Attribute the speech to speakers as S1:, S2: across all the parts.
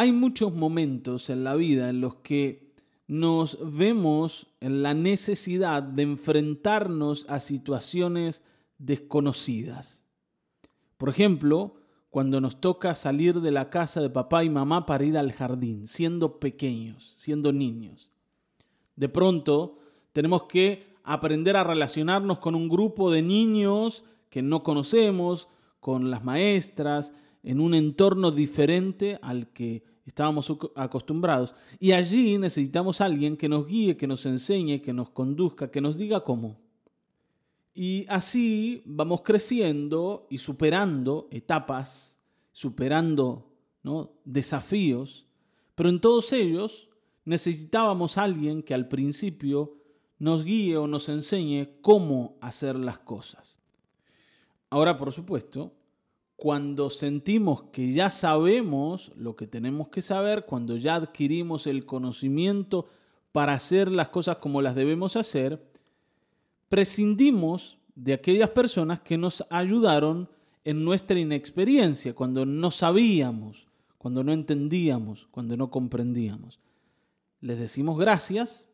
S1: Hay muchos momentos en la vida en los que nos vemos en la necesidad de enfrentarnos a situaciones desconocidas. Por ejemplo, cuando nos toca salir de la casa de papá y mamá para ir al jardín, siendo pequeños, siendo niños. De pronto tenemos que aprender a relacionarnos con un grupo de niños que no conocemos, con las maestras, en un entorno diferente al que estábamos acostumbrados. Y allí necesitamos a alguien que nos guíe, que nos enseñe, que nos conduzca, que nos diga cómo. Y así vamos creciendo y superando etapas, superando desafíos, pero en todos ellos necesitábamos a alguien que al principio nos guíe o nos enseñe cómo hacer las cosas. Ahora, por supuesto, cuando sentimos que ya sabemos lo que tenemos que saber, cuando ya adquirimos el conocimiento para hacer las cosas como las debemos hacer, prescindimos de aquellas personas que nos ayudaron en nuestra inexperiencia, cuando no sabíamos, cuando no entendíamos, cuando no comprendíamos. Les decimos gracias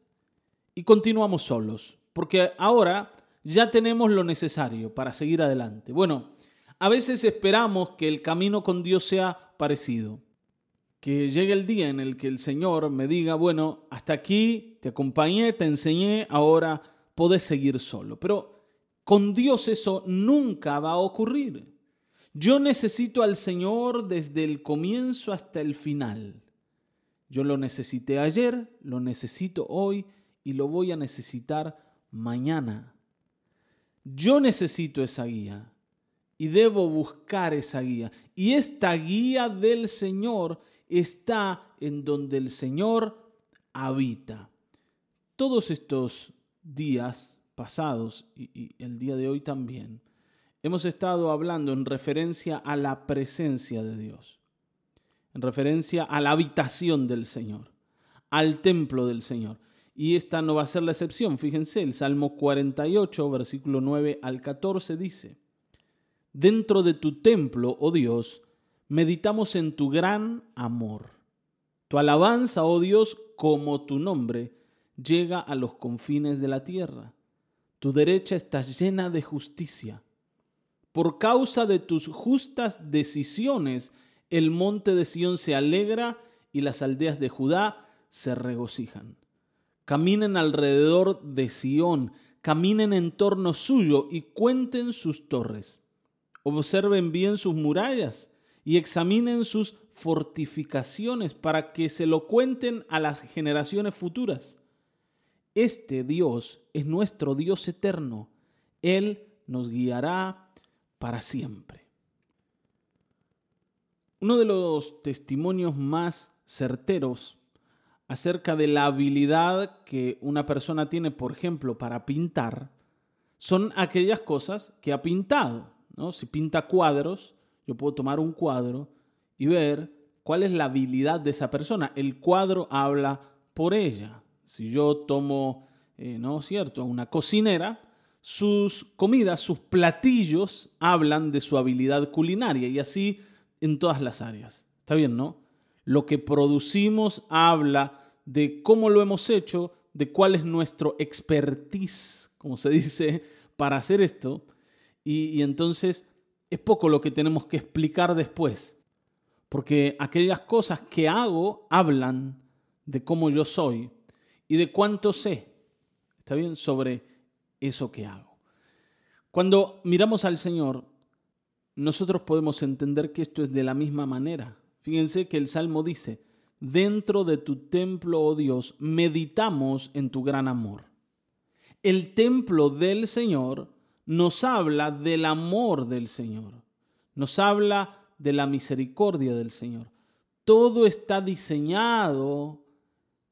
S1: y continuamos solos, porque ahora ya tenemos lo necesario para seguir adelante. Bueno, a veces esperamos que el camino con Dios sea parecido, que llegue el día en el que el Señor me diga, bueno, hasta aquí te acompañé, te enseñé, ahora podés seguir solo. Pero con Dios eso nunca va a ocurrir. Yo necesito al Señor desde el comienzo hasta el final. Yo lo necesité ayer, lo necesito hoy y lo voy a necesitar mañana. Yo necesito esa guía y debo buscar esa guía. Y esta guía del Señor está en donde el Señor habita. Todos estos días pasados y, el día de hoy también, hemos estado hablando en referencia a la presencia de Dios, en referencia a la habitación del Señor, al templo del Señor. Y esta no va a ser la excepción. Fíjense, el Salmo 48, versículo 9 al 14 dice, Dentro de tu templo, oh Dios, meditamos en tu gran amor. Tu alabanza, oh Dios, como tu nombre, llega a los confines de la tierra. Tu derecha está llena de justicia. Por causa de tus justas decisiones, el monte de Sión se alegra y las aldeas de Judá se regocijan. Caminen alrededor de Sión, caminen en torno suyo y cuenten sus torres. Observen bien sus murallas y examinen sus fortificaciones para que se lo cuenten a las generaciones futuras. Este Dios es nuestro Dios eterno. Él nos guiará para siempre. Uno de los testimonios más certeros acerca de la habilidad que una persona tiene, por ejemplo, para pintar, son aquellas cosas que ha pintado. Si pinta cuadros, yo puedo tomar un cuadro y ver cuál es la habilidad de esa persona. El cuadro habla por ella. Si yo tomo, eh, ¿no es cierto?, una cocinera, sus comidas, sus platillos hablan de su habilidad culinaria y así en todas las áreas. ¿Está bien, no? Lo que producimos habla de cómo lo hemos hecho, de cuál es nuestro expertise, como se dice, para hacer esto. Y, entonces es poco lo que tenemos que explicar después, porque aquellas cosas que hago hablan de cómo yo soy y de cuánto sé, ¿está bien?, sobre eso que hago. Cuando miramos al Señor, nosotros podemos entender que esto es de la misma manera. Fíjense que el Salmo dice, dentro de tu templo, oh Dios, meditamos en tu gran amor. El templo del Señor nos habla del amor del Señor, nos habla de la misericordia del Señor. Todo está diseñado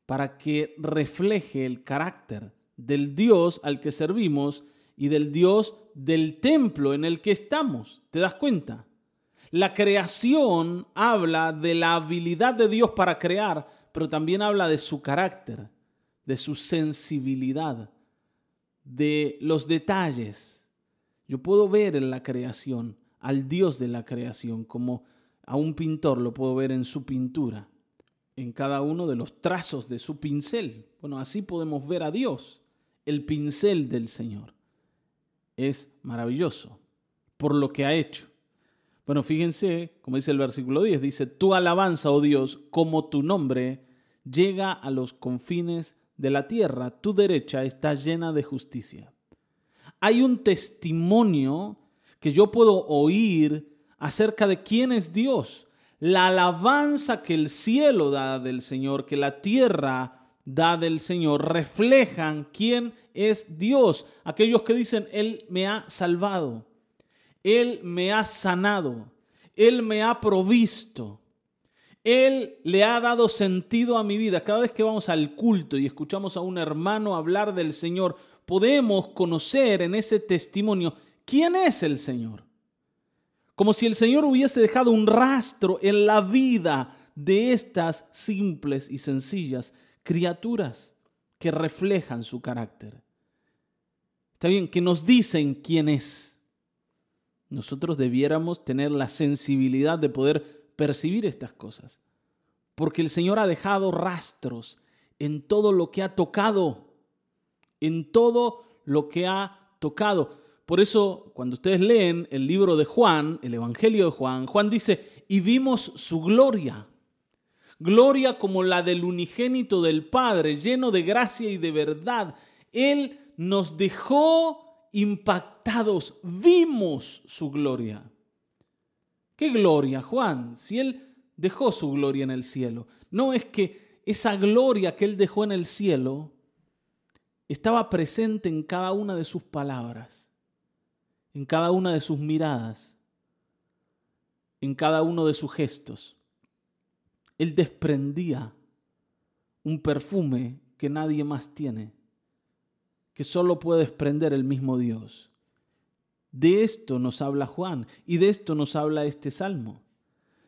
S1: para que refleje el carácter del Dios al que servimos y del Dios del templo en el que estamos. ¿Te das cuenta? La creación habla de la habilidad de Dios para crear, pero también habla de su carácter, de su sensibilidad, de los detalles. Yo puedo ver en la creación al Dios de la creación como a un pintor lo puedo ver en su pintura. en cada uno de los trazos de su pincel. Bueno, así podemos ver a Dios, el pincel del Señor. Es maravilloso por lo que ha hecho. Bueno, fíjense, como dice el versículo 10, dice, tu alabanza, oh Dios, como tu nombre llega a los confines de la tierra, tu derecha está llena de justicia. Hay un testimonio que yo puedo oír acerca de quién es Dios, la alabanza que el cielo da del Señor, que la tierra da del Señor, reflejan quién es Dios. Aquellos que dicen, Él me ha salvado, Él me ha sanado, Él me ha provisto. Él le ha dado sentido a mi vida. Cada vez que vamos al culto y escuchamos a un hermano hablar del Señor, podemos conocer en ese testimonio quién es el Señor. Como si el Señor hubiese dejado un rastro en la vida de estas simples y sencillas criaturas que reflejan su carácter. Está bien, que nos dicen quién es. Nosotros debiéramos tener la sensibilidad de poder percibir estas cosas, porque el Señor ha dejado rastros en todo lo que ha tocado, en todo lo que ha tocado. Por eso, cuando ustedes leen el libro de Juan, el Evangelio de Juan, Juan dice, y vimos su gloria. Gloria como la del unigénito del Padre, lleno de gracia y de verdad. Él nos dejó impactados, vimos su gloria. ¿Qué gloria, Juan? Si Él dejó su gloria en el cielo. No es que esa gloria que Él dejó en el cielo estaba presente en cada una de sus palabras en cada una de sus miradas, en cada uno de sus gestos. Él desprendía un perfume que nadie más tiene, que solo puede desprender el mismo Dios. De esto nos habla Juan y de esto nos habla este salmo.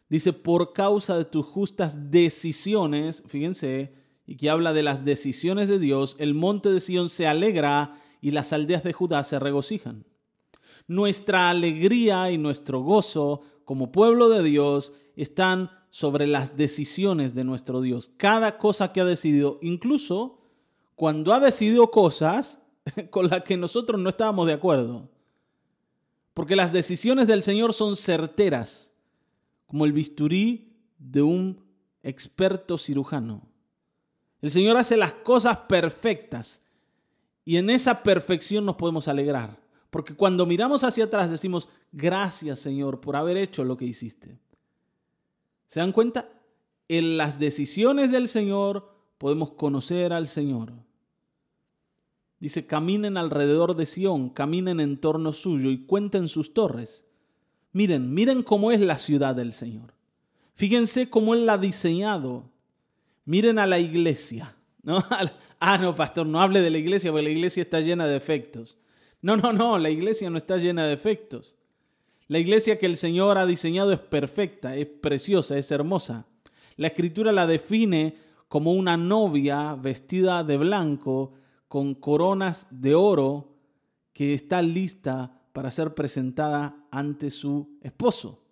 S1: Dice, por causa de tus justas decisiones, fíjense, y que habla de las decisiones de Dios, el monte de Sión se alegra y las aldeas de Judá se regocijan. Nuestra alegría y nuestro gozo como pueblo de Dios están sobre las decisiones de nuestro Dios. Cada cosa que ha decidido, incluso cuando ha decidido cosas con las que nosotros no estábamos de acuerdo. Porque las decisiones del Señor son certeras, como el bisturí de un experto cirujano. El Señor hace las cosas perfectas y en esa perfección nos podemos alegrar. Porque cuando miramos hacia atrás decimos, gracias Señor por haber hecho lo que hiciste. ¿Se dan cuenta? En las decisiones del Señor podemos conocer al Señor. Dice, caminen alrededor de Sión, caminen en torno suyo y cuenten sus torres. Miren, miren cómo es la ciudad del Señor. Fíjense cómo Él la ha diseñado. Miren a la iglesia. ¿no? Ah, no, pastor, no hable de la iglesia porque la iglesia está llena de defectos. No, no, no, la iglesia no está llena de defectos. La iglesia que el Señor ha diseñado es perfecta, es preciosa, es hermosa. La escritura la define como una novia vestida de blanco con coronas de oro que está lista para ser presentada ante su esposo.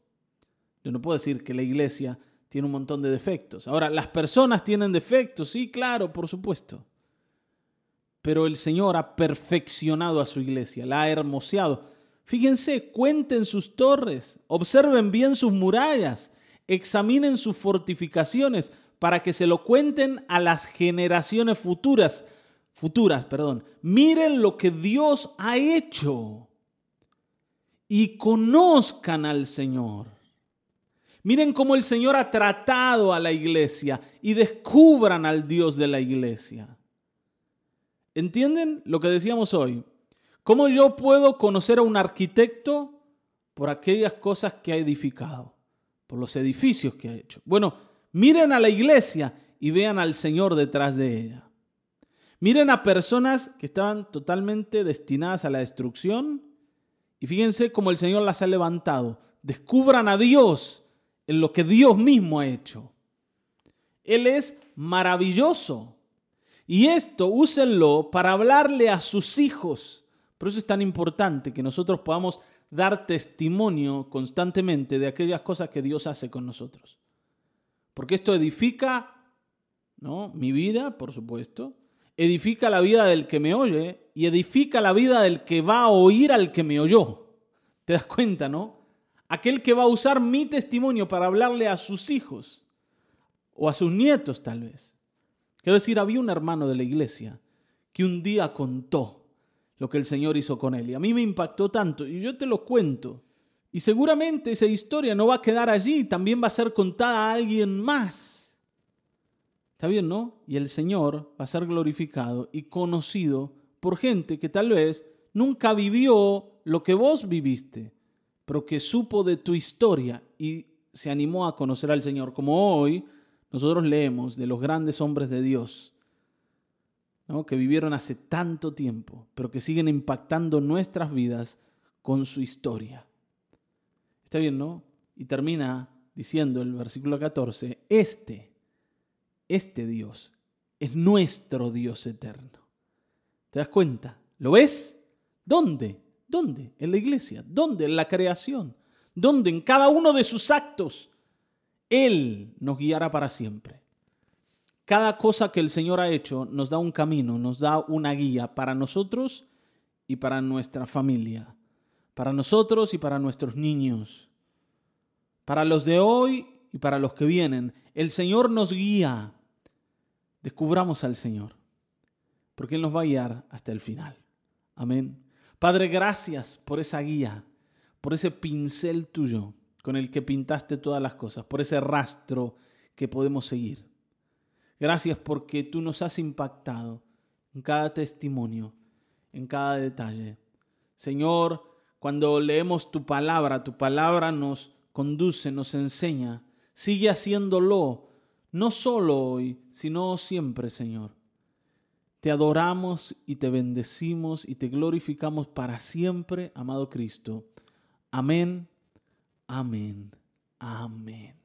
S1: Yo no puedo decir que la iglesia tiene un montón de defectos. Ahora, las personas tienen defectos, sí, claro, por supuesto pero el Señor ha perfeccionado a su iglesia, la ha hermoseado. Fíjense, cuenten sus torres, observen bien sus murallas, examinen sus fortificaciones para que se lo cuenten a las generaciones futuras, futuras, perdón. Miren lo que Dios ha hecho y conozcan al Señor. Miren cómo el Señor ha tratado a la iglesia y descubran al Dios de la iglesia. ¿Entienden lo que decíamos hoy? ¿Cómo yo puedo conocer a un arquitecto por aquellas cosas que ha edificado, por los edificios que ha hecho? Bueno, miren a la iglesia y vean al Señor detrás de ella. Miren a personas que estaban totalmente destinadas a la destrucción y fíjense cómo el Señor las ha levantado. Descubran a Dios en lo que Dios mismo ha hecho. Él es maravilloso. Y esto úsenlo para hablarle a sus hijos. Por eso es tan importante que nosotros podamos dar testimonio constantemente de aquellas cosas que Dios hace con nosotros. Porque esto edifica ¿no? Mi vida, por supuesto. Edifica la vida del que me oye y edifica la vida del que va a oír al que me oyó. ¿Te das cuenta, no? Aquel que va a usar mi testimonio para hablarle a sus hijos o a sus nietos tal vez. Quiero decir, había un hermano de la iglesia que un día contó lo que el Señor hizo con él. Y a mí me impactó tanto y yo te lo cuento. Y seguramente esa historia no va a quedar allí, también va a ser contada a alguien más. ¿Está bien, no? Y el Señor va a ser glorificado y conocido por gente que tal vez nunca vivió lo que vos viviste, pero que supo de tu historia y se animó a conocer al Señor. Como hoy nosotros leemos de los grandes hombres de Dios, que vivieron hace tanto tiempo, pero que siguen impactando nuestras vidas con su historia. Está bien, ¿no? Y termina diciendo el versículo 14, este, este Dios es nuestro Dios eterno. ¿Te das cuenta? ¿Lo ves? ¿Dónde? ¿Dónde? En la iglesia. ¿Dónde? En la creación. ¿Dónde? En cada uno de sus actos. Él nos guiará para siempre. Cada cosa que el Señor ha hecho nos da un camino, nos da una guía para nosotros y para nuestra familia para nosotros y para nuestros niños, para los de hoy y para los que vienen. El Señor nos guía. Descubramos al Señor, porque Él nos va a guiar hasta el final. Amén. Padre, gracias por esa guía, por ese pincel tuyo con el que pintaste todas las cosas, por ese rastro que podemos seguir. Gracias porque tú nos has impactado en cada testimonio, en cada detalle. Señor, cuando leemos tu palabra, tu palabra nos conduce, nos enseña. Sigue haciéndolo, no solo hoy, sino siempre, Señor. Te adoramos y te bendecimos y te glorificamos para siempre, amado Cristo. Amén, amén, amén.